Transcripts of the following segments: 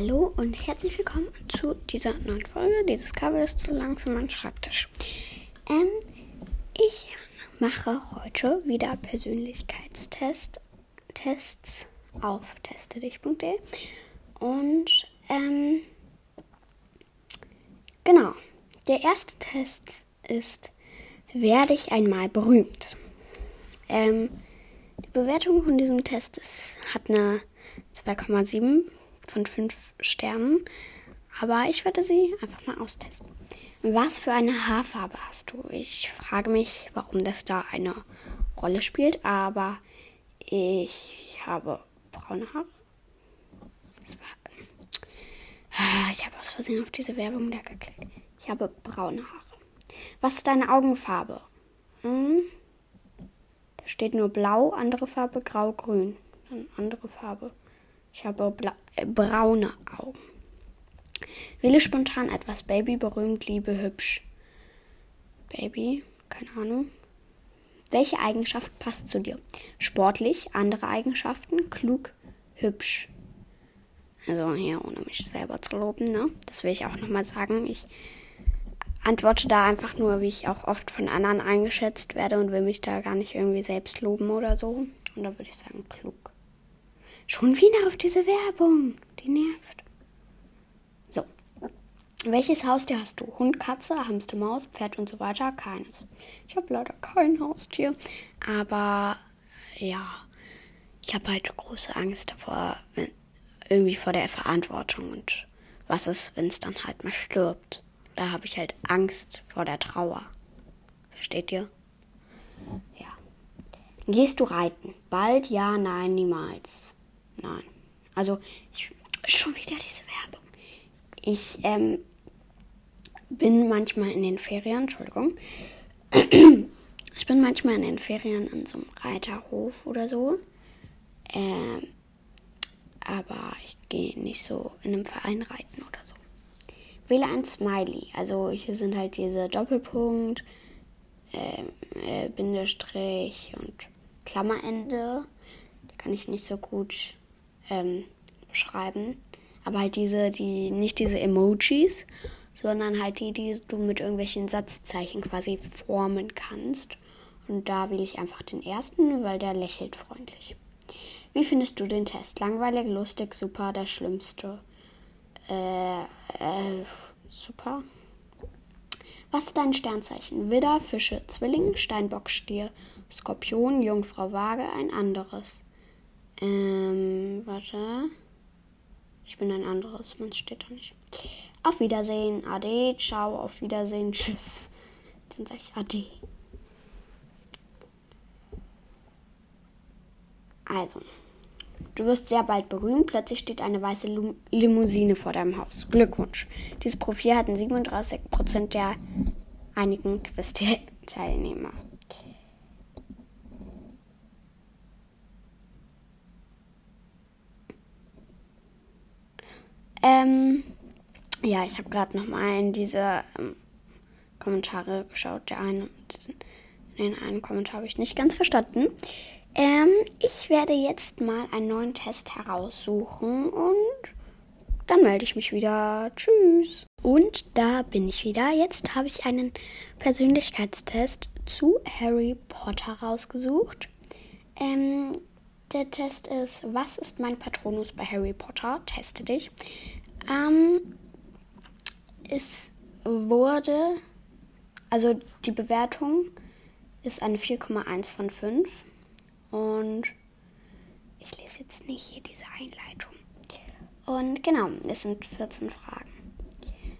Hallo und herzlich willkommen zu dieser neuen Folge. Dieses Kabel ist zu lang für meinen Schreibtisch. Ähm, ich mache heute wieder Persönlichkeitstests Tests auf testedich.de und ähm, genau. Der erste Test ist, werde ich einmal berühmt? Ähm, die Bewertung von diesem Test ist, hat eine 2,7 von 5 Sternen. Aber ich werde sie einfach mal austesten. Was für eine Haarfarbe hast du? Ich frage mich, warum das da eine Rolle spielt, aber ich habe braune Haare. Ah, ich habe aus Versehen auf diese Werbung da geklickt. Ich habe braune Haare. Was ist deine Augenfarbe? Hm? Da steht nur blau, andere Farbe grau, grün. Dann andere Farbe. Ich habe äh, braune Augen. Wähle spontan etwas. Baby, berühmt, Liebe, hübsch. Baby, keine Ahnung. Welche Eigenschaft passt zu dir? Sportlich, andere Eigenschaften, klug, hübsch. Also hier, ohne mich selber zu loben, ne? Das will ich auch nochmal sagen. Ich antworte da einfach nur, wie ich auch oft von anderen eingeschätzt werde und will mich da gar nicht irgendwie selbst loben oder so. Und da würde ich sagen, klug. Schon wieder auf diese Werbung. Die nervt. So. Welches Haustier hast du? Hund, Katze, Hamster, Maus, Pferd und so weiter? Keines. Ich habe leider kein Haustier. Aber ja, ich habe halt große Angst davor, wenn, irgendwie vor der Verantwortung. Und was ist, wenn es dann halt mal stirbt? Da habe ich halt Angst vor der Trauer. Versteht ihr? Ja. Gehst du reiten? Bald, ja, nein, niemals. Nein. Also, ich, schon wieder diese Werbung. Ich ähm, bin manchmal in den Ferien, Entschuldigung. ich bin manchmal in den Ferien in so einem Reiterhof oder so. Ähm, aber ich gehe nicht so in einem Verein reiten oder so. Wähle ein Smiley. Also hier sind halt diese Doppelpunkt, äh, äh, Bindestrich und Klammerende. Da kann ich nicht so gut ähm, beschreiben. Aber halt diese, die, nicht diese Emojis, sondern halt die, die du mit irgendwelchen Satzzeichen quasi formen kannst. Und da wähle ich einfach den ersten, weil der lächelt freundlich. Wie findest du den Test? Langweilig, lustig, super, der schlimmste. Äh, äh, super. Was ist dein Sternzeichen? Widder, Fische, Zwilling, Steinbock, Stier, Skorpion, Jungfrau, Waage, ein anderes. Ähm, warte. Ich bin ein anderes, man steht da nicht. Auf Wiedersehen, Ade, ciao, auf Wiedersehen, tschüss. Dann sage ich Ade. Also, du wirst sehr bald berühmt. Plötzlich steht eine weiße Limousine vor deinem Haus. Glückwunsch. Dieses Profil hatten 37% der einigen Quiz-Teilnehmer. Ähm, ja, ich habe gerade noch mal in diese ähm, Kommentare geschaut. Der eine, den einen Kommentar habe ich nicht ganz verstanden. Ähm, ich werde jetzt mal einen neuen Test heraussuchen und dann melde ich mich wieder. Tschüss. Und da bin ich wieder. Jetzt habe ich einen Persönlichkeitstest zu Harry Potter rausgesucht. Ähm, der Test ist, was ist mein Patronus bei Harry Potter? Teste dich. Ähm, es wurde, also die Bewertung ist eine 4,1 von 5. Und ich lese jetzt nicht hier diese Einleitung. Und genau, es sind 14 Fragen.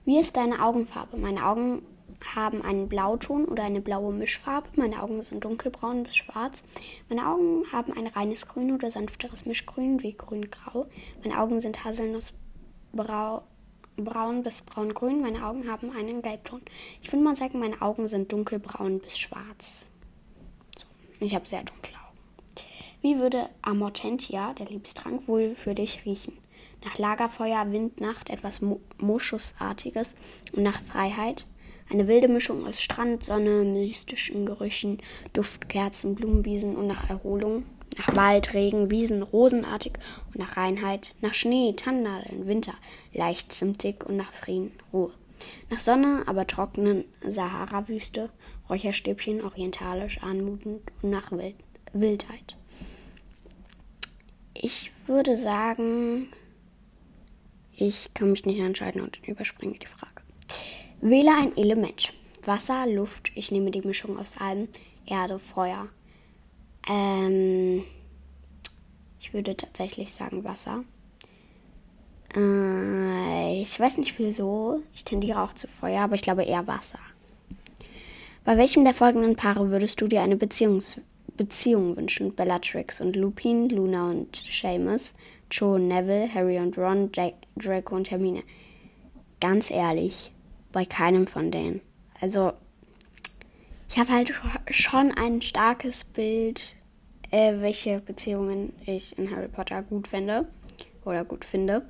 Wie ist deine Augenfarbe? Meine Augen haben einen Blauton oder eine blaue Mischfarbe. Meine Augen sind dunkelbraun bis schwarz. Meine Augen haben ein reines Grün oder sanfteres Mischgrün wie grün-grau. Meine Augen sind haselnussbraun bis braungrün. Meine Augen haben einen Gelbton. Ich würde mal sagen, meine Augen sind dunkelbraun bis schwarz. So. Ich habe sehr dunkle Augen. Wie würde Amortentia, der Liebestrank, wohl für dich riechen? Nach Lagerfeuer, Wind, Nacht, etwas Moschusartiges und nach Freiheit? Eine wilde Mischung aus Strand, Sonne, mystischen Gerüchen, Duftkerzen, Blumenwiesen und nach Erholung. nach Wald, Regen, Wiesen, rosenartig und nach Reinheit, nach Schnee, Tannennadeln, Winter, leicht zimtig und nach Frieden, Ruhe. Nach Sonne, aber trockenen Sahara-Wüste, Räucherstäbchen, orientalisch, anmutend und nach Wild Wildheit. Ich würde sagen, ich kann mich nicht entscheiden und überspringe die Frage. Wähle ein Element. Wasser, Luft, ich nehme die Mischung aus allem, Erde, Feuer. Ähm, ich würde tatsächlich sagen Wasser. Äh, ich weiß nicht wieso. Ich tendiere auch zu Feuer, aber ich glaube eher Wasser. Bei welchem der folgenden Paare würdest du dir eine Beziehungs Beziehung wünschen? Bellatrix und Lupin, Luna und Seamus, Joe und Neville, Harry und Ron, Jack, Draco und Hermine. Ganz ehrlich, bei keinem von denen. Also, ich habe halt schon ein starkes Bild, äh, welche Beziehungen ich in Harry Potter gut finde oder gut finde.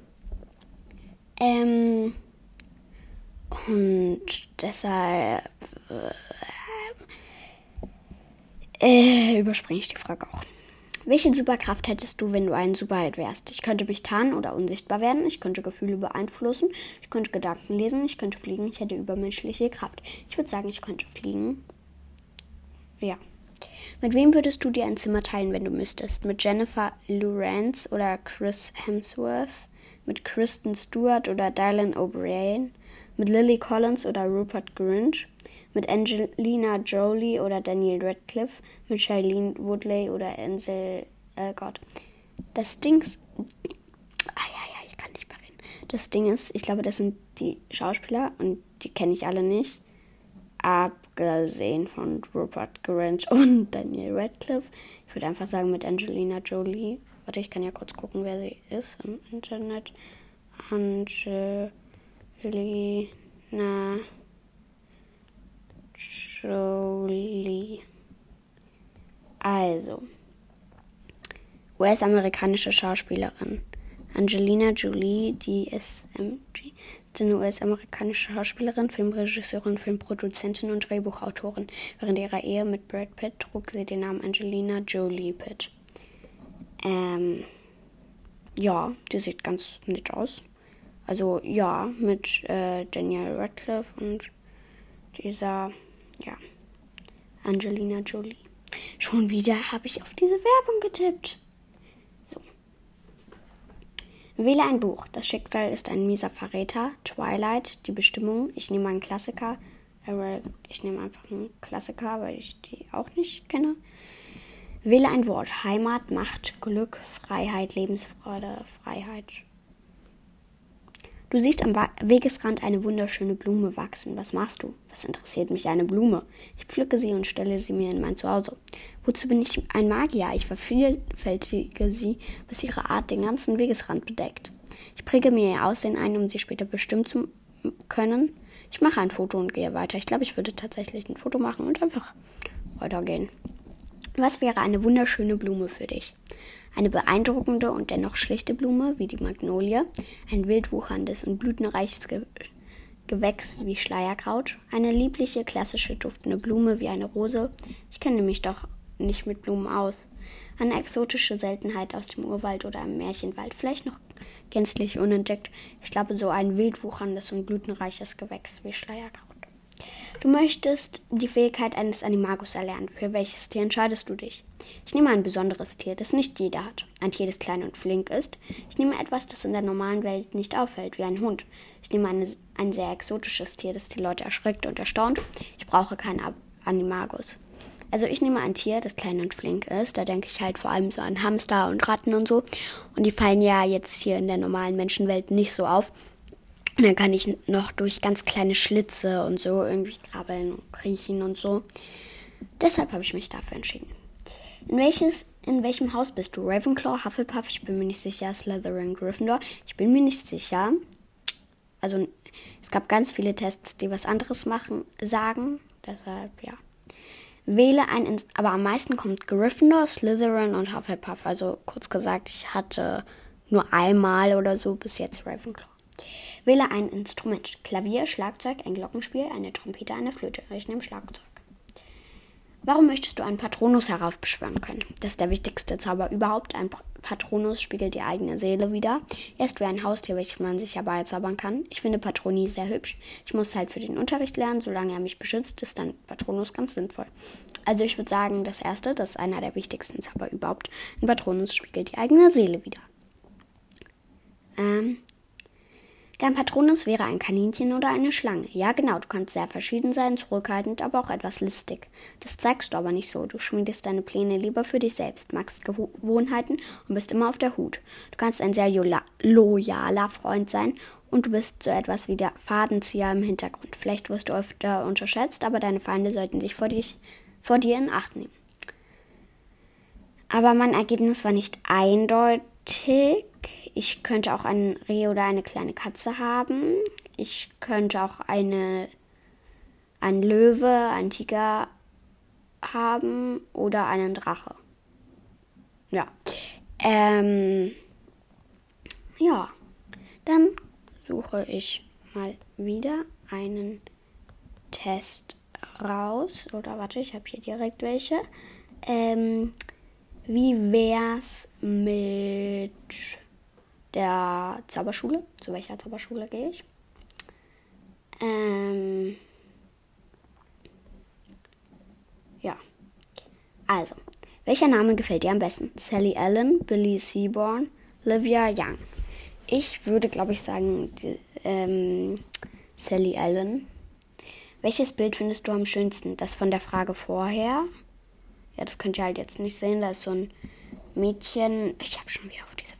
Ähm, und deshalb äh, äh, überspringe ich die Frage auch. Welche Superkraft hättest du, wenn du ein Superheld wärst? Ich könnte mich tarnen oder unsichtbar werden. Ich könnte Gefühle beeinflussen. Ich könnte Gedanken lesen. Ich könnte fliegen. Ich hätte übermenschliche Kraft. Ich würde sagen, ich könnte fliegen. Ja. Mit wem würdest du dir ein Zimmer teilen, wenn du müsstest? Mit Jennifer Lawrence oder Chris Hemsworth? Mit Kristen Stewart oder Dylan O'Brien? Mit Lily Collins oder Rupert Grint? Mit Angelina Jolie oder Daniel Radcliffe? Mit Shailene Woodley oder Ansel Elgort? Das Ding ist. Ah ja, ja, ich kann nicht mehr reden. Das Ding ist, ich glaube, das sind die Schauspieler und die kenne ich alle nicht abgesehen von Rupert Grint und Daniel Radcliffe. Ich würde einfach sagen mit Angelina Jolie. Warte, ich kann ja kurz gucken, wer sie ist im Internet. Angelina Jolie. Also, US-amerikanische Schauspielerin. Angelina Jolie, die SMG, ist eine US-amerikanische Schauspielerin, Filmregisseurin, Filmproduzentin und Drehbuchautorin. Während ihrer Ehe mit Brad Pitt trug sie den Namen Angelina Jolie Pitt. Ähm, ja, die sieht ganz nett aus. Also ja, mit äh, Daniel Radcliffe und dieser, ja, Angelina Jolie. Schon wieder habe ich auf diese Werbung getippt. Wähle ein Buch. Das Schicksal ist ein mieser Verräter. Twilight, die Bestimmung. Ich nehme einen Klassiker. Ich nehme einfach einen Klassiker, weil ich die auch nicht kenne. Wähle ein Wort. Heimat, Macht, Glück, Freiheit, Lebensfreude, Freiheit. Du siehst am Wegesrand eine wunderschöne Blume wachsen. Was machst du? Was interessiert mich eine Blume? Ich pflücke sie und stelle sie mir in mein Zuhause. Wozu bin ich ein Magier? Ich vervielfältige sie, bis ihre Art den ganzen Wegesrand bedeckt. Ich präge mir ihr Aussehen ein, um sie später bestimmen zu können. Ich mache ein Foto und gehe weiter. Ich glaube, ich würde tatsächlich ein Foto machen und einfach weitergehen. Was wäre eine wunderschöne Blume für dich? Eine beeindruckende und dennoch schlichte Blume wie die Magnolie, ein wild wucherndes und blütenreiches Ge Gewächs wie Schleierkraut, eine liebliche, klassische, duftende Blume wie eine Rose. Ich kenne mich doch nicht mit Blumen aus. Eine exotische Seltenheit aus dem Urwald oder im Märchenwald, vielleicht noch gänzlich unentdeckt. Ich glaube, so ein wild wucherndes und blütenreiches Gewächs wie Schleierkraut. Du möchtest die Fähigkeit eines Animagus erlernen. Für welches Tier entscheidest du dich? Ich nehme ein besonderes Tier, das nicht jeder hat. Ein Tier, das klein und flink ist. Ich nehme etwas, das in der normalen Welt nicht auffällt, wie ein Hund. Ich nehme eine, ein sehr exotisches Tier, das die Leute erschreckt und erstaunt. Ich brauche keinen Animagus. Also ich nehme ein Tier, das klein und flink ist. Da denke ich halt vor allem so an Hamster und Ratten und so. Und die fallen ja jetzt hier in der normalen Menschenwelt nicht so auf. Und dann kann ich noch durch ganz kleine Schlitze und so irgendwie krabbeln und kriechen und so. Deshalb habe ich mich dafür entschieden. In, welches, in welchem Haus bist du? Ravenclaw, Hufflepuff, ich bin mir nicht sicher. Slytherin, Gryffindor, ich bin mir nicht sicher. Also es gab ganz viele Tests, die was anderes machen, sagen. Deshalb, ja. Wähle ein, aber am meisten kommt Gryffindor, Slytherin und Hufflepuff. Also kurz gesagt, ich hatte nur einmal oder so bis jetzt Ravenclaw. Wähle ein Instrument. Klavier, Schlagzeug, ein Glockenspiel, eine Trompete, eine Flöte. Ich nehme Schlagzeug. Warum möchtest du einen Patronus heraufbeschwören können? Das ist der wichtigste Zauber überhaupt. Ein Patronus spiegelt die eigene Seele wieder. Er ist wie ein Haustier, welches man sich herbeizaubern kann. Ich finde Patroni sehr hübsch. Ich muss halt für den Unterricht lernen. Solange er mich beschützt, ist dann Patronus ganz sinnvoll. Also ich würde sagen, das erste, das ist einer der wichtigsten Zauber überhaupt. Ein Patronus spiegelt die eigene Seele wieder. Ähm, Dein Patronus wäre ein Kaninchen oder eine Schlange. Ja, genau, du kannst sehr verschieden sein, zurückhaltend, aber auch etwas listig. Das zeigst du aber nicht so. Du schmiedest deine Pläne lieber für dich selbst, magst Gewohnheiten und bist immer auf der Hut. Du kannst ein sehr loyaler Freund sein und du bist so etwas wie der Fadenzieher im Hintergrund. Vielleicht wirst du öfter unterschätzt, aber deine Feinde sollten sich vor, dich, vor dir in Acht nehmen. Aber mein Ergebnis war nicht eindeutig. Ich könnte auch ein Reh oder eine kleine Katze haben. Ich könnte auch eine, ein Löwe, ein Tiger haben oder einen Drache. Ja. Ähm, ja. Dann suche ich mal wieder einen Test raus. Oder warte, ich habe hier direkt welche. Ähm, wie wär's mit der Zauberschule. Zu welcher Zauberschule gehe ich? Ähm, ja. Also, welcher Name gefällt dir am besten? Sally Allen, Billy Seaborn, Livia Young. Ich würde, glaube ich, sagen die, ähm, Sally Allen. Welches Bild findest du am schönsten? Das von der Frage vorher. Ja, das könnt ihr halt jetzt nicht sehen. Da ist so ein Mädchen. Ich habe schon wieder auf diese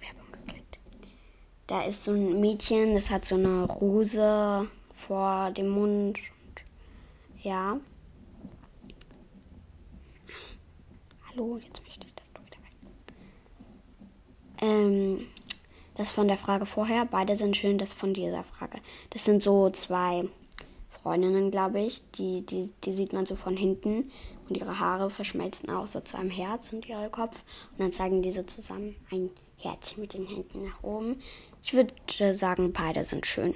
da ist so ein Mädchen, das hat so eine Rose vor dem Mund. Und, ja. Hallo, jetzt möchte ich das wieder weg. Ähm, das von der Frage vorher. Beide sind schön, das von dieser Frage. Das sind so zwei Freundinnen, glaube ich. Die, die, die sieht man so von hinten. Und ihre Haare verschmelzen auch so zu einem Herz und ihr Kopf. Und dann zeigen die so zusammen ein Herzchen mit den Händen nach oben. Ich würde sagen, beide sind schön.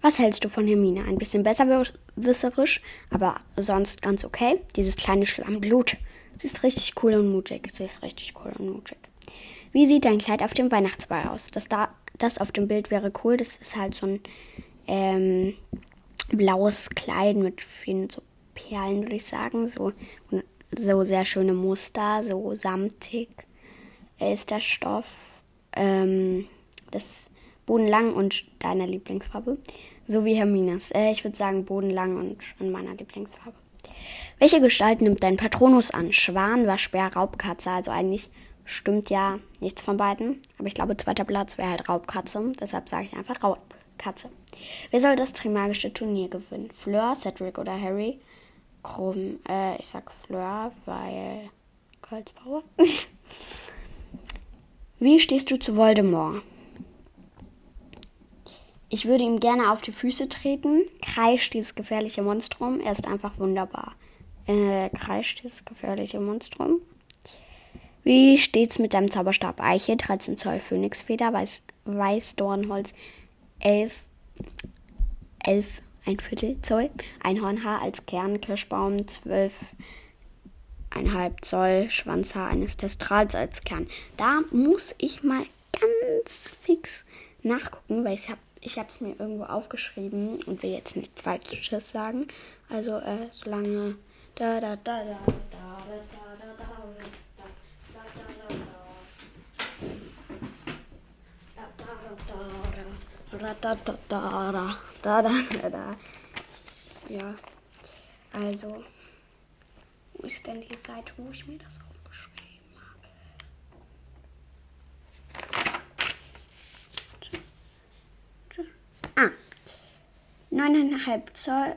Was hältst du von Hermine? Ein bisschen besserwisserisch, aber sonst ganz okay. Dieses kleine Schlammblut. Sie ist richtig cool und mutig. Sie ist richtig cool und mutig. Wie sieht dein Kleid auf dem Weihnachtsball aus? Das, da, das auf dem Bild wäre cool. Das ist halt so ein ähm, blaues Kleid mit vielen so Perlen, würde ich sagen. So, so sehr schöne Muster, so samtig ist der Stoff ähm, das Bodenlang und deiner Lieblingsfarbe. So wie Hermines. Äh, ich würde sagen Bodenlang und in meiner Lieblingsfarbe. Welche Gestalt nimmt dein Patronus an? Schwan, Waschbär, Raubkatze. Also eigentlich stimmt ja nichts von beiden. Aber ich glaube, zweiter Platz wäre halt Raubkatze. Deshalb sage ich einfach Raubkatze. Wer soll das Trimagische Turnier gewinnen? Fleur, Cedric oder Harry? Krumm. Äh, ich sag Fleur, weil Girls. Wie stehst du zu Voldemort? Ich würde ihm gerne auf die Füße treten. Kreischt dieses gefährliche Monstrum. Er ist einfach wunderbar. Äh, kreischt dieses gefährliche Monstrum. Wie steht's mit deinem Zauberstab Eiche, 13 Zoll Phönixfeder, Weiß, Weißdornholz, 11, 11, ein Viertel Zoll, Einhornhaar als Kern, Kirschbaum, 12 1,5 Zoll Schwanzhaar eines Testrals als Kern. Da muss ich mal ganz fix nachgucken, weil ich habe ich es mir irgendwo aufgeschrieben und will jetzt nichts Falsches sagen. Also äh, solange da da da da da da da da da da da ja also ist denn die Seite, wo ich mir das aufgeschrieben habe? Ah. 9,5 Zoll.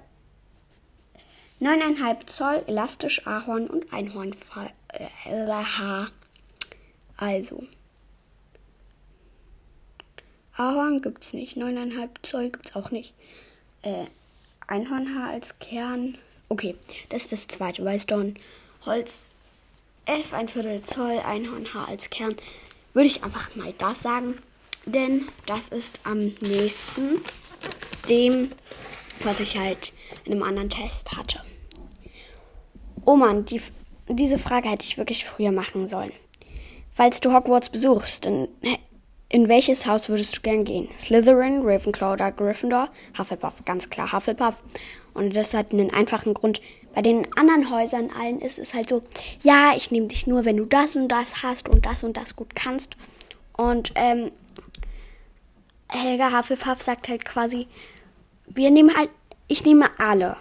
9,5 Zoll elastisch Ahorn und Einhornhaar. Äh, also. Ahorn gibt's nicht. 9,5 Zoll gibt's auch nicht. Äh, Einhornhaar als Kern Okay, das ist das zweite. Weißdorn, Holz, F, ein Viertel Zoll, Einhornhaar als Kern. Würde ich einfach mal das sagen, denn das ist am nächsten dem, was ich halt in einem anderen Test hatte. Oh Mann, die, diese Frage hätte ich wirklich früher machen sollen. Falls du Hogwarts besuchst, in, in welches Haus würdest du gern gehen? Slytherin, Ravenclaw oder Gryffindor? Hufflepuff, ganz klar Hufflepuff. Und das hat einen einfachen Grund. Bei den anderen Häusern allen ist es halt so, ja, ich nehme dich nur, wenn du das und das hast und das und das gut kannst. Und ähm, Helga Hufflepuff sagt halt quasi, wir nehmen halt, ich nehme alle.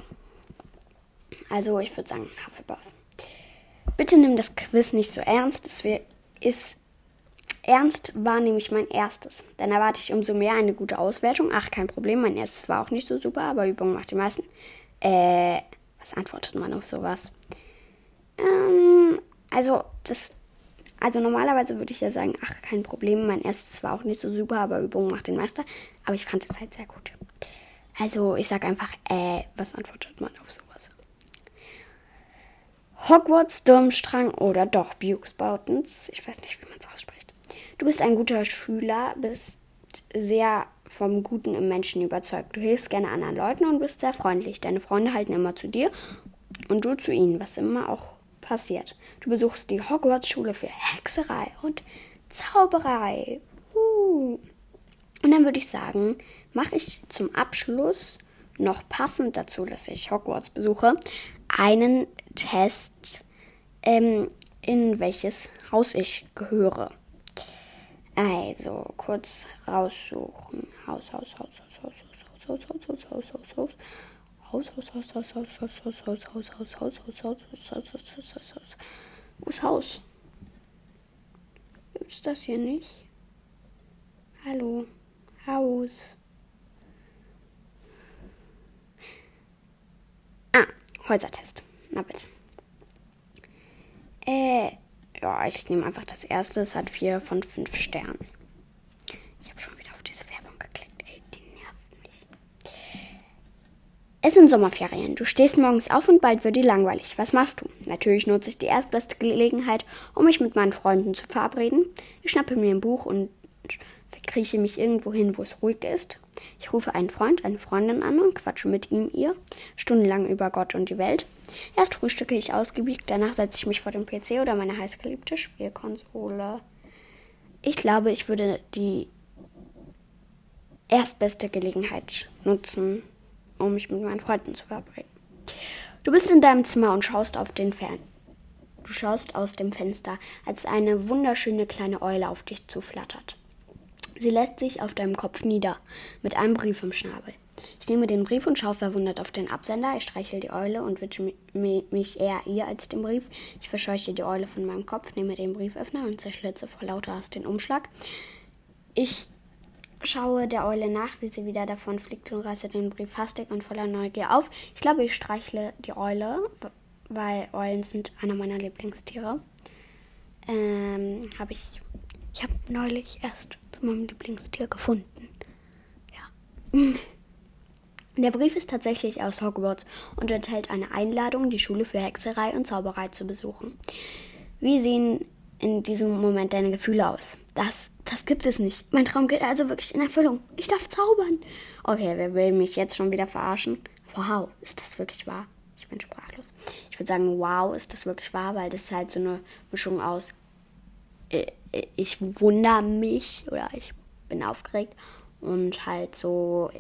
Also ich würde sagen Hufflepuff. Bitte nimm das Quiz nicht so ernst. Es ist ernst war nämlich mein erstes. Dann erwarte ich umso mehr eine gute Auswertung. Ach, kein Problem. Mein erstes war auch nicht so super, aber Übung macht die meisten. Äh, was antwortet man auf sowas? Ähm, also, das. Also normalerweise würde ich ja sagen, ach, kein Problem. Mein erstes war auch nicht so super, aber Übung macht den Meister. Aber ich fand es halt sehr gut. Also ich sage einfach, äh, was antwortet man auf sowas? Hogwarts, Durmstrang oder doch Bukes Boutons. Ich weiß nicht, wie man es ausspricht. Du bist ein guter Schüler, bist sehr vom Guten im Menschen überzeugt. Du hilfst gerne anderen Leuten und bist sehr freundlich. Deine Freunde halten immer zu dir und du zu ihnen, was immer auch passiert. Du besuchst die Hogwarts-Schule für Hexerei und Zauberei. Uh. Und dann würde ich sagen, mache ich zum Abschluss noch passend dazu, dass ich Hogwarts besuche, einen Test, ähm, in welches Haus ich gehöre. Also, kurz raussuchen. Haus, Haus, Haus, Haus, Haus, Haus, Haus, Haus, Haus, Haus, Haus, Haus. Haus, Haus, Haus, Haus, Haus, Haus, Haus, Haus, Haus, Haus, Haus, Haus, Haus, Haus, Haus, Haus, Haus, Haus, Haus. Wo ist Haus? Gibt's das hier nicht? Hallo? Haus. Ah, Häusertest. Na bitte. Äh, ja, ich nehme einfach das erste. Es hat vier von fünf Sternen. Ich habe schon wieder auf diese Werbung geklickt. Ey, die nervt mich. Es sind Sommerferien. Du stehst morgens auf und bald wird dir langweilig. Was machst du? Natürlich nutze ich die erstbeste Gelegenheit, um mich mit meinen Freunden zu verabreden. Ich schnappe mir ein Buch und verkrieche mich irgendwo hin, wo es ruhig ist. Ich rufe einen Freund, eine Freundin an und quatsche mit ihm, ihr, stundenlang über Gott und die Welt. Erst frühstücke ich ausgiebig, danach setze ich mich vor den PC oder meine heißgeliebte Spielkonsole. Ich glaube, ich würde die erstbeste Gelegenheit nutzen, um mich mit meinen Freunden zu verabreden. Du bist in deinem Zimmer und schaust auf den Fern. Du schaust aus dem Fenster, als eine wunderschöne kleine Eule auf dich zuflattert. Sie lässt sich auf deinem Kopf nieder, mit einem Brief im Schnabel. Ich nehme den Brief und schaue verwundert auf den Absender. Ich streichel die Eule und widme mich eher ihr als dem Brief. Ich verscheuche die Eule von meinem Kopf, nehme den Brieföffner und zerschlitze vor lauter Hass den Umschlag. Ich schaue der Eule nach, wie sie wieder davon fliegt und reiße den Brief hastig und voller Neugier auf. Ich glaube, ich streichle die Eule, weil Eulen sind einer meiner Lieblingstiere. Ähm, habe ich. Ich habe neulich erst zu meinem Lieblingstier gefunden. Ja. Der Brief ist tatsächlich aus Hogwarts und enthält eine Einladung, die Schule für Hexerei und Zauberei zu besuchen. Wie sehen in diesem Moment deine Gefühle aus? Das, das gibt es nicht. Mein Traum geht also wirklich in Erfüllung. Ich darf zaubern. Okay, wer will mich jetzt schon wieder verarschen? Wow, ist das wirklich wahr? Ich bin sprachlos. Ich würde sagen, wow, ist das wirklich wahr, weil das ist halt so eine Mischung aus äh, ich wundere mich oder ich bin aufgeregt und halt so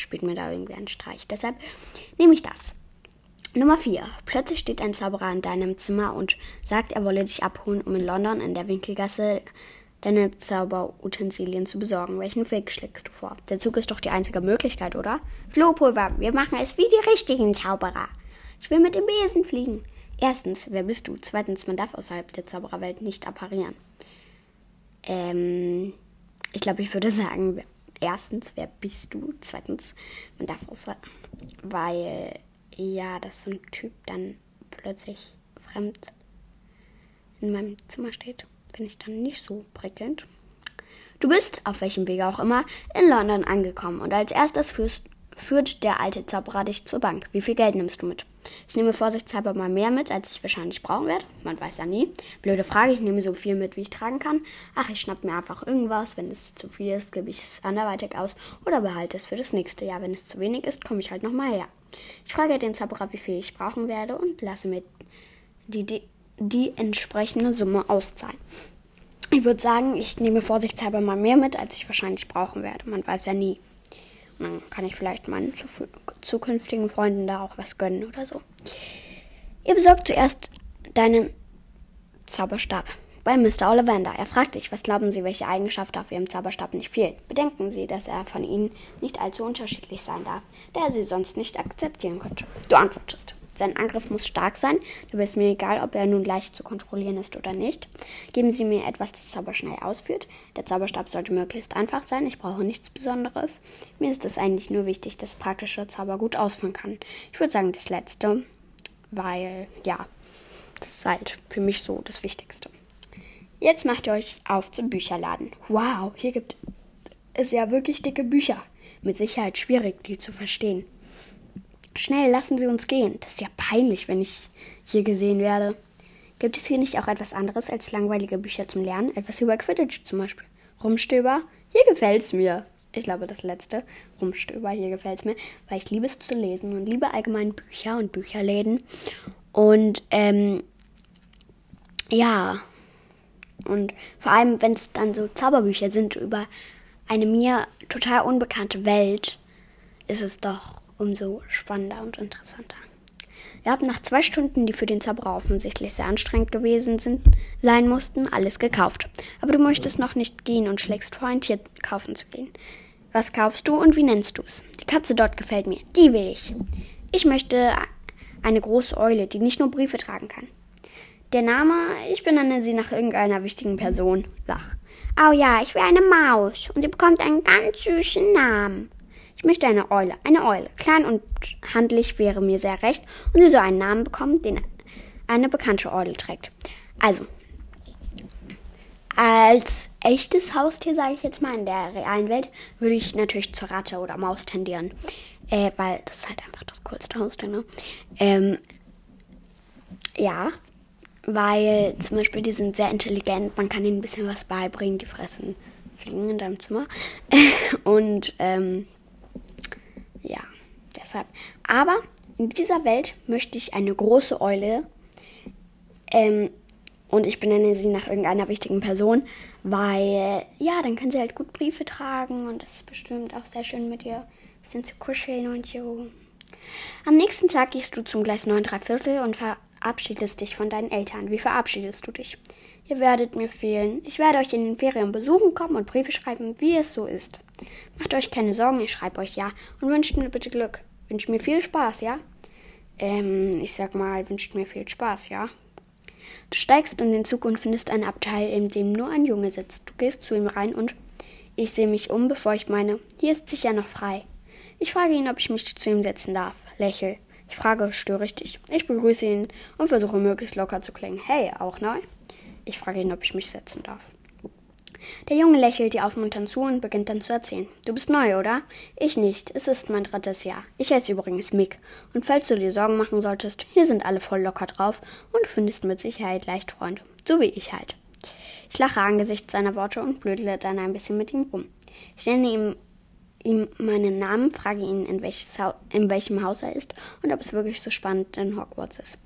spielt mir da irgendwie einen Streich. Deshalb nehme ich das. Nummer 4. Plötzlich steht ein Zauberer in deinem Zimmer und sagt, er wolle dich abholen, um in London in der Winkelgasse deine Zauberutensilien zu besorgen. Welchen Weg schlägst du vor? Der Zug ist doch die einzige Möglichkeit, oder? Flohpulver, wir machen es wie die richtigen Zauberer. Ich will mit dem Besen fliegen. Erstens, wer bist du? Zweitens, man darf außerhalb der Zaubererwelt nicht apparieren. Ähm, ich glaube, ich würde sagen, erstens, wer bist du? Zweitens, man darf auch sagen, weil ja, dass so ein Typ dann plötzlich fremd in meinem Zimmer steht, bin ich dann nicht so prickelnd. Du bist, auf welchem Wege auch immer, in London angekommen und als erstes führst, führt der alte Zauberer dich zur Bank. Wie viel Geld nimmst du mit? Ich nehme vorsichtshalber mal mehr mit, als ich wahrscheinlich brauchen werde. Man weiß ja nie. Blöde Frage, ich nehme so viel mit, wie ich tragen kann. Ach, ich schnapp mir einfach irgendwas. Wenn es zu viel ist, gebe ich es anderweitig aus oder behalte es für das nächste Jahr. Wenn es zu wenig ist, komme ich halt nochmal her. Ich frage den Zauberer, wie viel ich brauchen werde und lasse mir die, die die entsprechende Summe auszahlen. Ich würde sagen, ich nehme vorsichtshalber mal mehr mit, als ich wahrscheinlich brauchen werde. Man weiß ja nie. Dann kann ich vielleicht meinen zukünftigen Freunden da auch was gönnen oder so. Ihr besorgt zuerst deinen Zauberstab bei Mr. Ollivander. Er fragt dich, was glauben Sie, welche Eigenschaft auf Ihrem Zauberstab nicht fehlt? Bedenken Sie, dass er von Ihnen nicht allzu unterschiedlich sein darf, da er sie sonst nicht akzeptieren könnte. Du antwortest. Sein Angriff muss stark sein, dabei ist mir egal, ob er nun leicht zu kontrollieren ist oder nicht. Geben Sie mir etwas, das Zauber schnell ausführt. Der Zauberstab sollte möglichst einfach sein, ich brauche nichts Besonderes. Mir ist es eigentlich nur wichtig, dass praktische Zauber gut ausführen kann. Ich würde sagen, das letzte, weil, ja, das ist halt für mich so das Wichtigste. Jetzt macht ihr euch auf zum Bücherladen. Wow, hier gibt es ja wirklich dicke Bücher. Mit Sicherheit schwierig, die zu verstehen. Schnell, lassen Sie uns gehen. Das ist ja peinlich, wenn ich hier gesehen werde. Gibt es hier nicht auch etwas anderes als langweilige Bücher zum Lernen? Etwas über Quidditch zum Beispiel. Rumstöber? Hier gefällt's mir. Ich glaube, das letzte. Rumstöber, hier gefällt's mir. Weil ich liebe es zu lesen und liebe allgemein Bücher und Bücherläden. Und, ähm, ja. Und vor allem, wenn es dann so Zauberbücher sind über eine mir total unbekannte Welt, ist es doch umso spannender und interessanter. Wir haben nach zwei Stunden, die für den Zauberer offensichtlich sehr anstrengend gewesen sind, sein mussten, alles gekauft. Aber du möchtest noch nicht gehen und schlägst vor, ein Tier kaufen zu gehen. Was kaufst du und wie nennst du es? Die Katze dort gefällt mir. Die will ich. Ich möchte eine große Eule, die nicht nur Briefe tragen kann. Der Name, ich benenne sie nach irgendeiner wichtigen Person. Lach. Oh ja, ich will eine Maus und die bekommt einen ganz süßen Namen. Ich möchte eine Eule. Eine Eule. Klein und handlich wäre mir sehr recht und sie soll einen Namen bekommen, den eine bekannte Eule trägt. Also, als echtes Haustier, sage ich jetzt mal, in der realen Welt, würde ich natürlich zur Ratte oder Maus tendieren. Äh, weil das ist halt einfach das coolste Haustier, ne? Ähm, ja, weil zum Beispiel die sind sehr intelligent, man kann ihnen ein bisschen was beibringen, die fressen Fliegen in deinem Zimmer. und ähm, ja, deshalb. Aber in dieser Welt möchte ich eine große Eule. Ähm, und ich benenne sie nach irgendeiner wichtigen Person, weil, ja, dann kann sie halt gut Briefe tragen und das ist bestimmt auch sehr schön mit ihr ein bisschen zu kuscheln und so. Am nächsten Tag gehst du zum Gleis 9 3 Viertel und verabschiedest dich von deinen Eltern. Wie verabschiedest du dich? Ihr werdet mir fehlen. Ich werde euch in den Ferien besuchen kommen und Briefe schreiben, wie es so ist. Macht euch keine Sorgen, ich schreibe euch ja und wünscht mir bitte Glück. Wünscht mir viel Spaß, ja? Ähm, ich sag mal, wünscht mir viel Spaß, ja? Du steigst in den Zug und findest ein Abteil, in dem nur ein Junge sitzt. Du gehst zu ihm rein und ich sehe mich um, bevor ich meine, hier ist sicher noch frei. Ich frage ihn, ob ich mich zu ihm setzen darf. Lächel. Ich frage, störe ich dich? Ich begrüße ihn und versuche möglichst locker zu klingen. Hey, auch neu? Ich frage ihn, ob ich mich setzen darf. Der Junge lächelt dir aufmunternd zu und beginnt dann zu erzählen. Du bist neu, oder? Ich nicht. Es ist mein drittes Jahr. Ich heiße übrigens Mick. Und falls du dir Sorgen machen solltest, hier sind alle voll locker drauf und findest mit Sicherheit leicht Freunde. So wie ich halt. Ich lache angesichts seiner Worte und blödle dann ein bisschen mit ihm rum. Ich nenne ihm, ihm meinen Namen, frage ihn, in, in welchem Haus er ist und ob es wirklich so spannend in Hogwarts ist.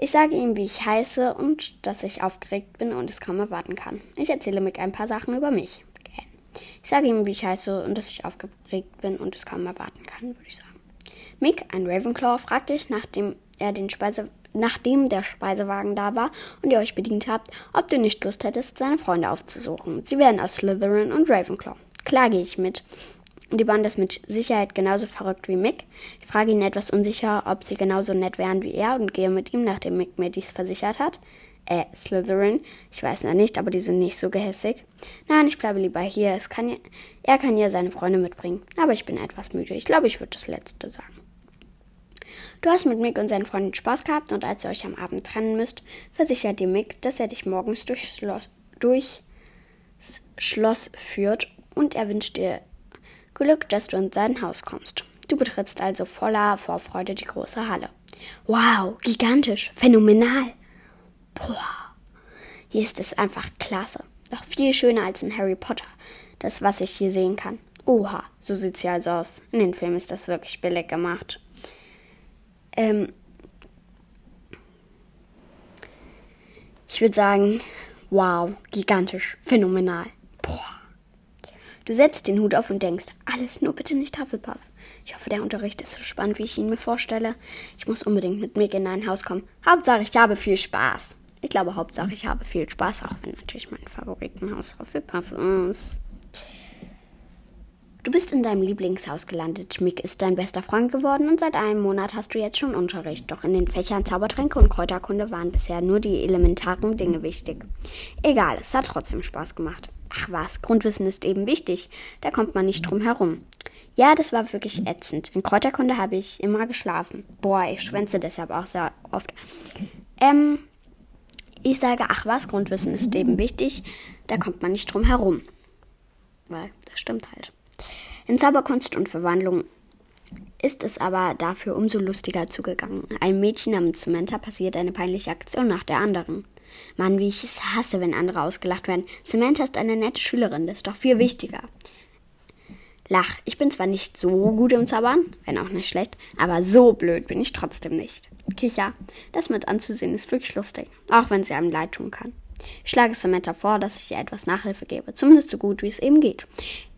Ich sage ihm, wie ich heiße und dass ich aufgeregt bin und es kaum erwarten kann. Ich erzähle Mick ein paar Sachen über mich. Ich sage ihm, wie ich heiße und dass ich aufgeregt bin und es kaum erwarten kann, würde ich sagen. Mick, ein Ravenclaw, fragt dich, nachdem er den Speise nachdem der Speisewagen da war und ihr euch bedient habt, ob du nicht Lust hättest, seine Freunde aufzusuchen. Sie werden aus Slytherin und Ravenclaw. Klar gehe ich mit. Die Band ist mit Sicherheit genauso verrückt wie Mick. Ich frage ihn etwas unsicher, ob sie genauso nett wären wie er und gehe mit ihm, nachdem Mick mir dies versichert hat. Äh, Slytherin. Ich weiß noch nicht, aber die sind nicht so gehässig. Nein, ich bleibe lieber hier. Es kann, er kann ja seine Freunde mitbringen. Aber ich bin etwas müde. Ich glaube, ich würde das Letzte sagen. Du hast mit Mick und seinen Freunden Spaß gehabt und als ihr euch am Abend trennen müsst, versichert dir Mick, dass er dich morgens durchs Schloss, durchs Schloss führt und er wünscht dir Glück, dass du in sein Haus kommst. Du betrittst also voller Vorfreude die große Halle. Wow, gigantisch, phänomenal. Boah, hier ist es einfach klasse. Noch viel schöner als in Harry Potter, das, was ich hier sehen kann. Oha, so sieht's ja also aus. In den Filmen ist das wirklich billig gemacht. Ähm, Ich würde sagen, wow, gigantisch, phänomenal. Du setzt den Hut auf und denkst, alles nur bitte nicht Hufflepuff. Ich hoffe, der Unterricht ist so spannend, wie ich ihn mir vorstelle. Ich muss unbedingt mit Mick in ein Haus kommen. Hauptsache, ich habe viel Spaß. Ich glaube, Hauptsache, ich habe viel Spaß, auch wenn natürlich mein Favoritenhaus Hufflepuff ist. Du bist in deinem Lieblingshaus gelandet. Mick ist dein bester Freund geworden und seit einem Monat hast du jetzt schon Unterricht. Doch in den Fächern Zaubertränke und Kräuterkunde waren bisher nur die elementaren Dinge wichtig. Egal, es hat trotzdem Spaß gemacht. Ach was, Grundwissen ist eben wichtig. Da kommt man nicht drum herum. Ja, das war wirklich ätzend. In Kräuterkunde habe ich immer geschlafen. Boah, ich schwänze deshalb auch sehr oft. Ähm, ich sage, ach was, Grundwissen ist eben wichtig. Da kommt man nicht drum herum. Weil, das stimmt halt. In Zauberkunst und Verwandlung ist es aber dafür umso lustiger zugegangen. Einem Mädchen namens Samantha passiert eine peinliche Aktion nach der anderen. Mann, wie ich es hasse, wenn andere ausgelacht werden. Samantha ist eine nette Schülerin, das ist doch viel wichtiger. Lach, ich bin zwar nicht so gut im Zaubern, wenn auch nicht schlecht, aber so blöd bin ich trotzdem nicht. Kicher, das mit anzusehen ist wirklich lustig, auch wenn sie einem leid tun kann. Ich schlage Samantha vor, dass ich ihr etwas Nachhilfe gebe, zumindest so gut, wie es eben geht.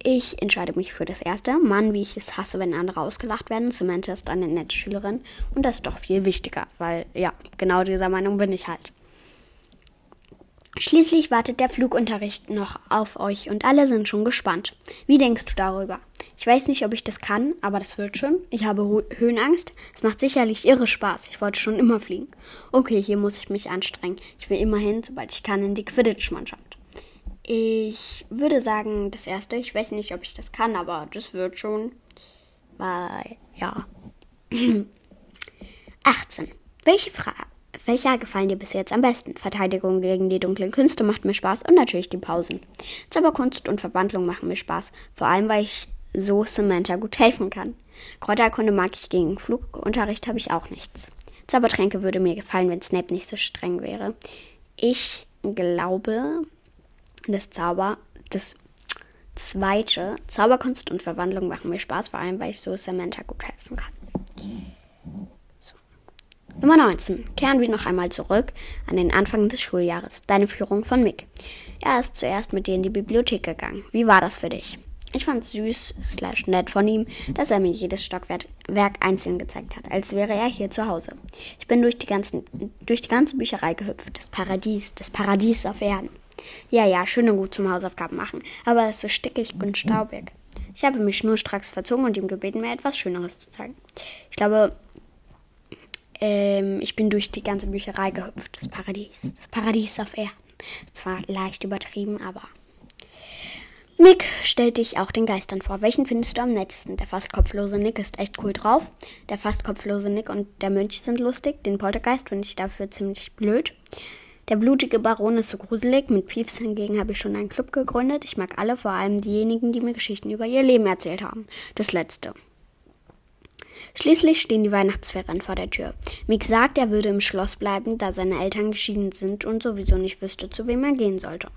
Ich entscheide mich für das erste. Mann, wie ich es hasse, wenn andere ausgelacht werden. Samantha ist eine nette Schülerin und das ist doch viel wichtiger, weil, ja, genau dieser Meinung bin ich halt. Schließlich wartet der Flugunterricht noch auf euch und alle sind schon gespannt. Wie denkst du darüber? Ich weiß nicht, ob ich das kann, aber das wird schon. Ich habe Höhenangst. Es macht sicherlich irre Spaß. Ich wollte schon immer fliegen. Okay, hier muss ich mich anstrengen. Ich will immerhin, sobald ich kann, in die Quidditch-Mannschaft. Ich würde sagen, das erste. Ich weiß nicht, ob ich das kann, aber das wird schon. Weil, ja. 18. Welche Frage? Welcher gefallen dir bis jetzt am besten? Verteidigung gegen die dunklen Künste macht mir Spaß und natürlich die Pausen. Zauberkunst und Verwandlung machen mir Spaß, vor allem weil ich so Samantha gut helfen kann. Kräuterkunde mag ich gegen Flugunterricht habe ich auch nichts. Zaubertränke würde mir gefallen, wenn Snape nicht so streng wäre. Ich glaube, das Zauber, das zweite, Zauberkunst und Verwandlung machen mir Spaß, vor allem weil ich so Samantha gut helfen kann. Nummer 19. Kehren wir noch einmal zurück an den Anfang des Schuljahres. Deine Führung von Mick. Er ist zuerst mit dir in die Bibliothek gegangen. Wie war das für dich? Ich fand süß slash nett von ihm, dass er mir jedes Stockwerk einzeln gezeigt hat, als wäre er hier zu Hause. Ich bin durch die, ganzen, durch die ganze Bücherei gehüpft. Das Paradies, das Paradies auf Erden. Ja, ja, schön und gut zum Hausaufgaben machen, aber es ist so stickig und staubig. Ich habe mich nur stracks verzogen und ihm gebeten, mir etwas Schöneres zu zeigen. Ich glaube, ähm, ich bin durch die ganze Bücherei gehüpft. Das Paradies. Das Paradies auf Erden. Zwar leicht übertrieben, aber. Mick stellt dich auch den Geistern vor. Welchen findest du am nettesten? Der fast kopflose Nick ist echt cool drauf. Der fast kopflose Nick und der Mönch sind lustig. Den Poltergeist finde ich dafür ziemlich blöd. Der blutige Baron ist so gruselig. Mit Peeves hingegen habe ich schon einen Club gegründet. Ich mag alle, vor allem diejenigen, die mir Geschichten über ihr Leben erzählt haben. Das letzte. Schließlich stehen die Weihnachtsferien vor der Tür. Mick sagt, er würde im Schloss bleiben, da seine Eltern geschieden sind und sowieso nicht wüsste, zu wem er gehen sollte.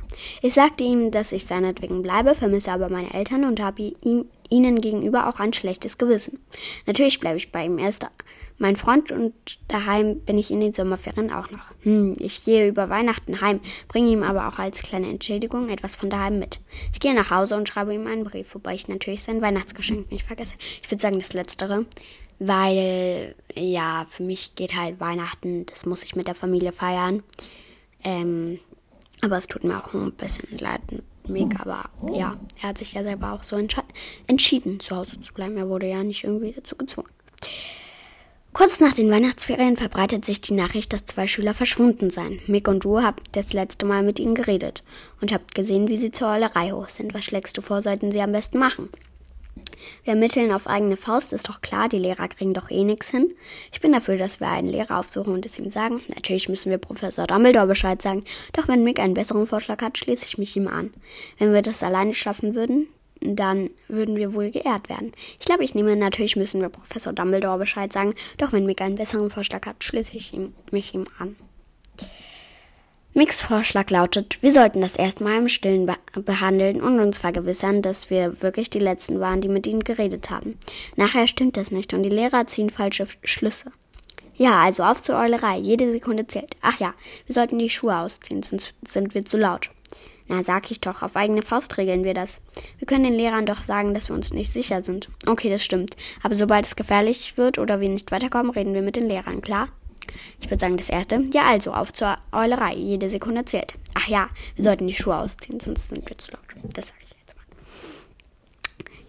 Ich sagte ihm, dass ich seinetwegen bleibe, vermisse aber meine Eltern und habe ihm, ihnen gegenüber auch ein schlechtes Gewissen. Natürlich bleibe ich bei ihm. Er ist mein Freund und daheim bin ich in den Sommerferien auch noch. Hm, ich gehe über Weihnachten heim, bringe ihm aber auch als kleine Entschädigung etwas von daheim mit. Ich gehe nach Hause und schreibe ihm einen Brief, wobei ich natürlich sein Weihnachtsgeschenk nicht vergesse. Ich würde sagen, das Letztere weil ja, für mich geht halt Weihnachten, das muss ich mit der Familie feiern. Ähm, aber es tut mir auch ein bisschen leid, Mick, aber ja, er hat sich ja selber auch so entschieden, zu Hause zu bleiben. Er wurde ja nicht irgendwie dazu gezwungen. Kurz nach den Weihnachtsferien verbreitet sich die Nachricht, dass zwei Schüler verschwunden seien. Mick und du habt das letzte Mal mit ihnen geredet und habt gesehen, wie sie zur Heulerei hoch sind. Was schlägst du vor, sollten sie am besten machen? Wir ermitteln auf eigene Faust, ist doch klar, die Lehrer kriegen doch eh nichts hin. Ich bin dafür, dass wir einen Lehrer aufsuchen und es ihm sagen. Natürlich müssen wir Professor Dumbledore Bescheid sagen, doch wenn Mick einen besseren Vorschlag hat, schließe ich mich ihm an. Wenn wir das alleine schaffen würden, dann würden wir wohl geehrt werden. Ich glaube, ich nehme, natürlich müssen wir Professor Dumbledore Bescheid sagen, doch wenn Mick einen besseren Vorschlag hat, schließe ich ihm, mich ihm an. Micks Vorschlag lautet, wir sollten das erstmal im Stillen be behandeln und uns vergewissern, dass wir wirklich die Letzten waren, die mit ihnen geredet haben. Nachher stimmt das nicht und die Lehrer ziehen falsche Schlüsse. Ja, also auf zur Eulerei. Jede Sekunde zählt. Ach ja, wir sollten die Schuhe ausziehen, sonst sind wir zu laut. Na, sag ich doch, auf eigene Faust regeln wir das. Wir können den Lehrern doch sagen, dass wir uns nicht sicher sind. Okay, das stimmt. Aber sobald es gefährlich wird oder wir nicht weiterkommen, reden wir mit den Lehrern, klar? Ich würde sagen, das erste. Ja, also, auf zur Eulerei. Jede Sekunde zählt. Ach ja, wir sollten die Schuhe ausziehen, sonst sind wir zu laut. Das sage ich.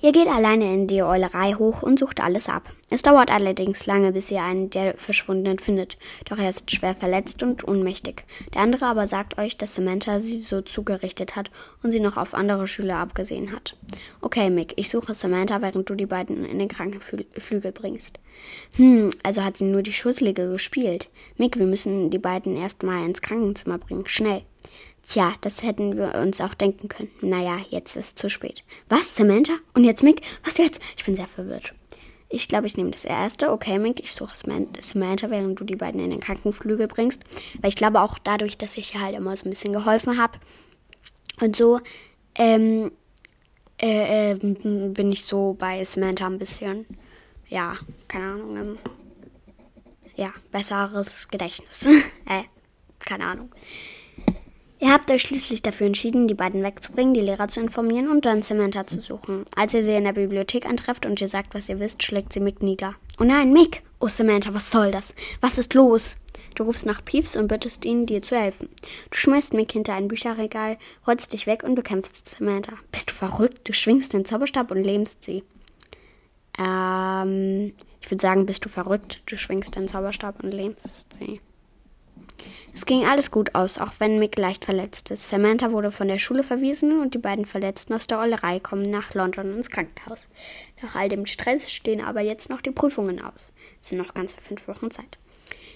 Ihr geht alleine in die Eulerei hoch und sucht alles ab. Es dauert allerdings lange, bis ihr einen der Verschwundenen findet, doch er ist schwer verletzt und ohnmächtig. Der andere aber sagt euch, dass Samantha sie so zugerichtet hat und sie noch auf andere Schüler abgesehen hat. Okay, Mick, ich suche Samantha, während du die beiden in den Krankenflügel bringst. Hm, also hat sie nur die Schusslige gespielt. Mick, wir müssen die beiden erstmal ins Krankenzimmer bringen. Schnell. Tja, das hätten wir uns auch denken können. Naja, jetzt ist zu spät. Was, Samantha? Und jetzt Mick? Was jetzt? Ich bin sehr verwirrt. Ich glaube, ich nehme das erste. Okay, Mick, ich suche Samantha, während du die beiden in den Krankenflügel bringst. Weil ich glaube auch dadurch, dass ich halt immer so ein bisschen geholfen habe und so, ähm, äh, äh, bin ich so bei Samantha ein bisschen, ja, keine Ahnung, ähm, ja, besseres Gedächtnis. äh, keine Ahnung. Ihr habt euch schließlich dafür entschieden, die beiden wegzubringen, die Lehrer zu informieren und dann Samantha zu suchen. Als ihr sie in der Bibliothek antrefft und ihr sagt, was ihr wisst, schlägt sie Mick nieder. Oh nein, Mick! Oh Samantha, was soll das? Was ist los? Du rufst nach Peeves und bittest ihn, dir zu helfen. Du schmeißt Mick hinter ein Bücherregal, rollst dich weg und bekämpfst Samantha. Bist du verrückt? Du schwingst den Zauberstab und lähmst sie. Ähm, ich würde sagen, bist du verrückt? Du schwingst den Zauberstab und lähmst sie. Es ging alles gut aus, auch wenn Mick leicht verletzt ist. Samantha wurde von der Schule verwiesen und die beiden Verletzten aus der Ollerei kommen nach London ins Krankenhaus. Nach all dem Stress stehen aber jetzt noch die Prüfungen aus. Es sind noch ganze fünf Wochen Zeit.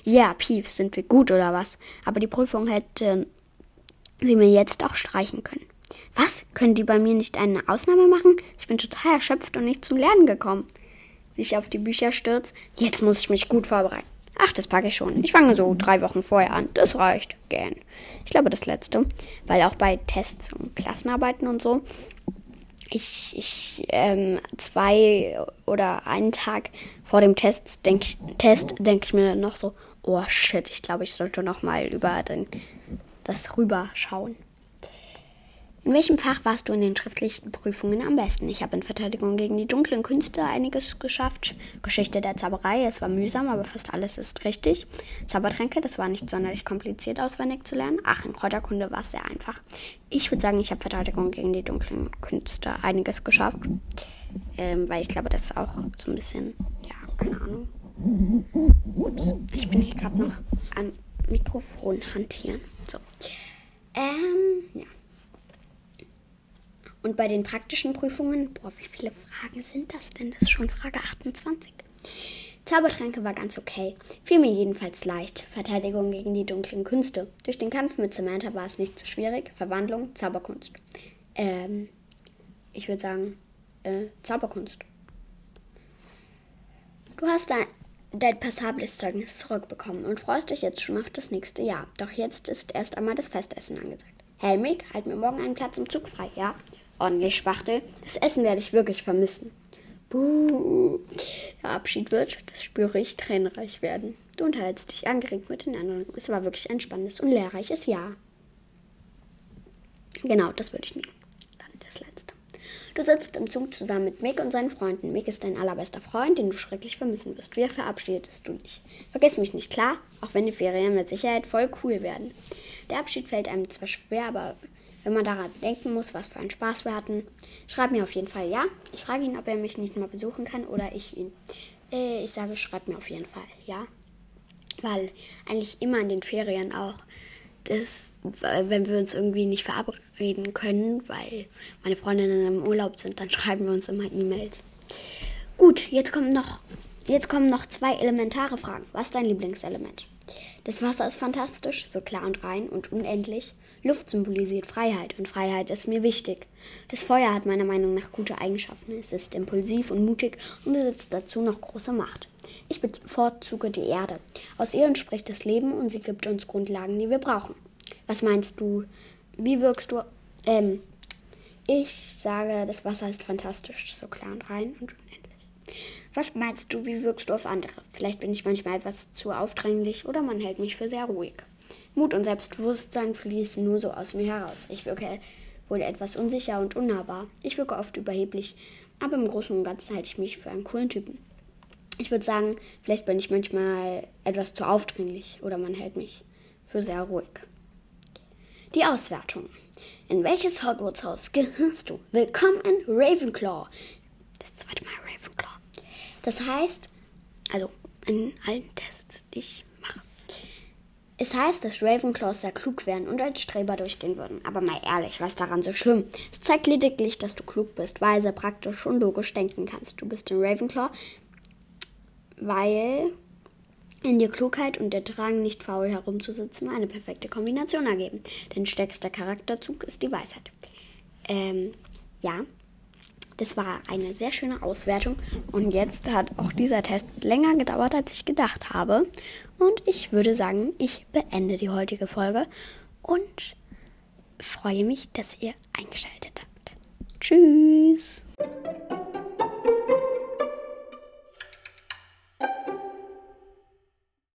Ja, Peeves, sind wir gut oder was? Aber die Prüfung hätte sie mir jetzt auch streichen können. Was? Können die bei mir nicht eine Ausnahme machen? Ich bin total erschöpft und nicht zum Lernen gekommen. Sich auf die Bücher stürzt. Jetzt muss ich mich gut vorbereiten. Ach, das packe ich schon. Ich fange so drei Wochen vorher an. Das reicht. Gern. Ich glaube, das letzte. Weil auch bei Tests und Klassenarbeiten und so, ich, ich ähm, zwei oder einen Tag vor dem Test denke Test denk ich mir noch so, oh shit, ich glaube, ich sollte noch mal über den, das rüberschauen. In welchem Fach warst du in den schriftlichen Prüfungen am besten? Ich habe in Verteidigung gegen die dunklen Künste einiges geschafft. Geschichte der Zauberei, es war mühsam, aber fast alles ist richtig. Zaubertränke, das war nicht sonderlich kompliziert auswendig zu lernen. Ach, in Kräuterkunde war es sehr einfach. Ich würde sagen, ich habe Verteidigung gegen die dunklen Künste einiges geschafft. Ähm, weil ich glaube, das ist auch so ein bisschen, ja, keine Ahnung. Ups, ich bin hier gerade noch am Mikrofon hantieren. So. Ähm, ja. Und bei den praktischen Prüfungen, boah, wie viele Fragen sind das denn? Das ist schon Frage 28. Zaubertränke war ganz okay. Fiel mir jedenfalls leicht. Verteidigung gegen die dunklen Künste. Durch den Kampf mit Samantha war es nicht zu so schwierig. Verwandlung, Zauberkunst. Ähm, ich würde sagen, äh, Zauberkunst. Du hast dein, dein passables Zeugnis zurückbekommen und freust dich jetzt schon auf das nächste Jahr. Doch jetzt ist erst einmal das Festessen angesagt. Helmig, halt mir morgen einen Platz im Zug frei, ja? Ordentlich Spachtel. Das Essen werde ich wirklich vermissen. Buh. Der Abschied wird, das spüre ich, tränenreich werden. Du unterhältst dich angeregt mit den anderen. Es war wirklich ein spannendes und lehrreiches Jahr. Genau, das würde ich nehmen. Dann das letzte. Du sitzt im Zug zusammen mit Mick und seinen Freunden. Mick ist dein allerbester Freund, den du schrecklich vermissen wirst. Wie verabschiedest du dich? Vergiss mich nicht, klar? Auch wenn die Ferien mit Sicherheit voll cool werden. Der Abschied fällt einem zwar schwer, aber wenn man daran denken muss, was für einen Spaß wir hatten. Schreibt mir auf jeden Fall ja. Ich frage ihn, ob er mich nicht mal besuchen kann oder ich ihn. Äh, ich sage, schreibt mir auf jeden Fall ja. Weil eigentlich immer in den Ferien auch, das, wenn wir uns irgendwie nicht verabreden können, weil meine Freundinnen im Urlaub sind, dann schreiben wir uns immer E-Mails. Gut, jetzt kommen noch, jetzt kommen noch zwei elementare Fragen. Was ist dein Lieblingselement? Das Wasser ist fantastisch, so klar und rein und unendlich. Luft symbolisiert Freiheit und Freiheit ist mir wichtig. Das Feuer hat meiner Meinung nach gute Eigenschaften. Es ist impulsiv und mutig und besitzt dazu noch große Macht. Ich bevorzuge die Erde. Aus ihr entspricht das Leben und sie gibt uns Grundlagen, die wir brauchen. Was meinst du? Wie wirkst du? Ähm, ich sage, das Wasser ist fantastisch, so klar und rein und unendlich. Was meinst du, wie wirkst du auf andere? Vielleicht bin ich manchmal etwas zu aufdringlich oder man hält mich für sehr ruhig. Mut und Selbstbewusstsein fließen nur so aus mir heraus. Ich wirke wohl etwas unsicher und unnahbar. Ich wirke oft überheblich, aber im Großen und Ganzen halte ich mich für einen coolen Typen. Ich würde sagen, vielleicht bin ich manchmal etwas zu aufdringlich oder man hält mich für sehr ruhig. Die Auswertung. In welches Hogwarts-Haus gehörst du? Willkommen in Ravenclaw. Das zweite Mal Ravenclaw. Das heißt, also in allen Tests, ich. Es heißt, dass Ravenclaws sehr klug wären und als Streber durchgehen würden. Aber mal ehrlich, was daran so schlimm? Es zeigt lediglich, dass du klug bist, weise, praktisch und logisch denken kannst. Du bist in Ravenclaw, weil in dir Klugheit und der Drang, nicht faul herumzusitzen, eine perfekte Kombination ergeben. Dein stärkster Charakterzug ist die Weisheit. Ähm, ja, das war eine sehr schöne Auswertung. Und jetzt hat auch dieser Test länger gedauert, als ich gedacht habe. Und ich würde sagen, ich beende die heutige Folge und freue mich, dass ihr eingeschaltet habt. Tschüss.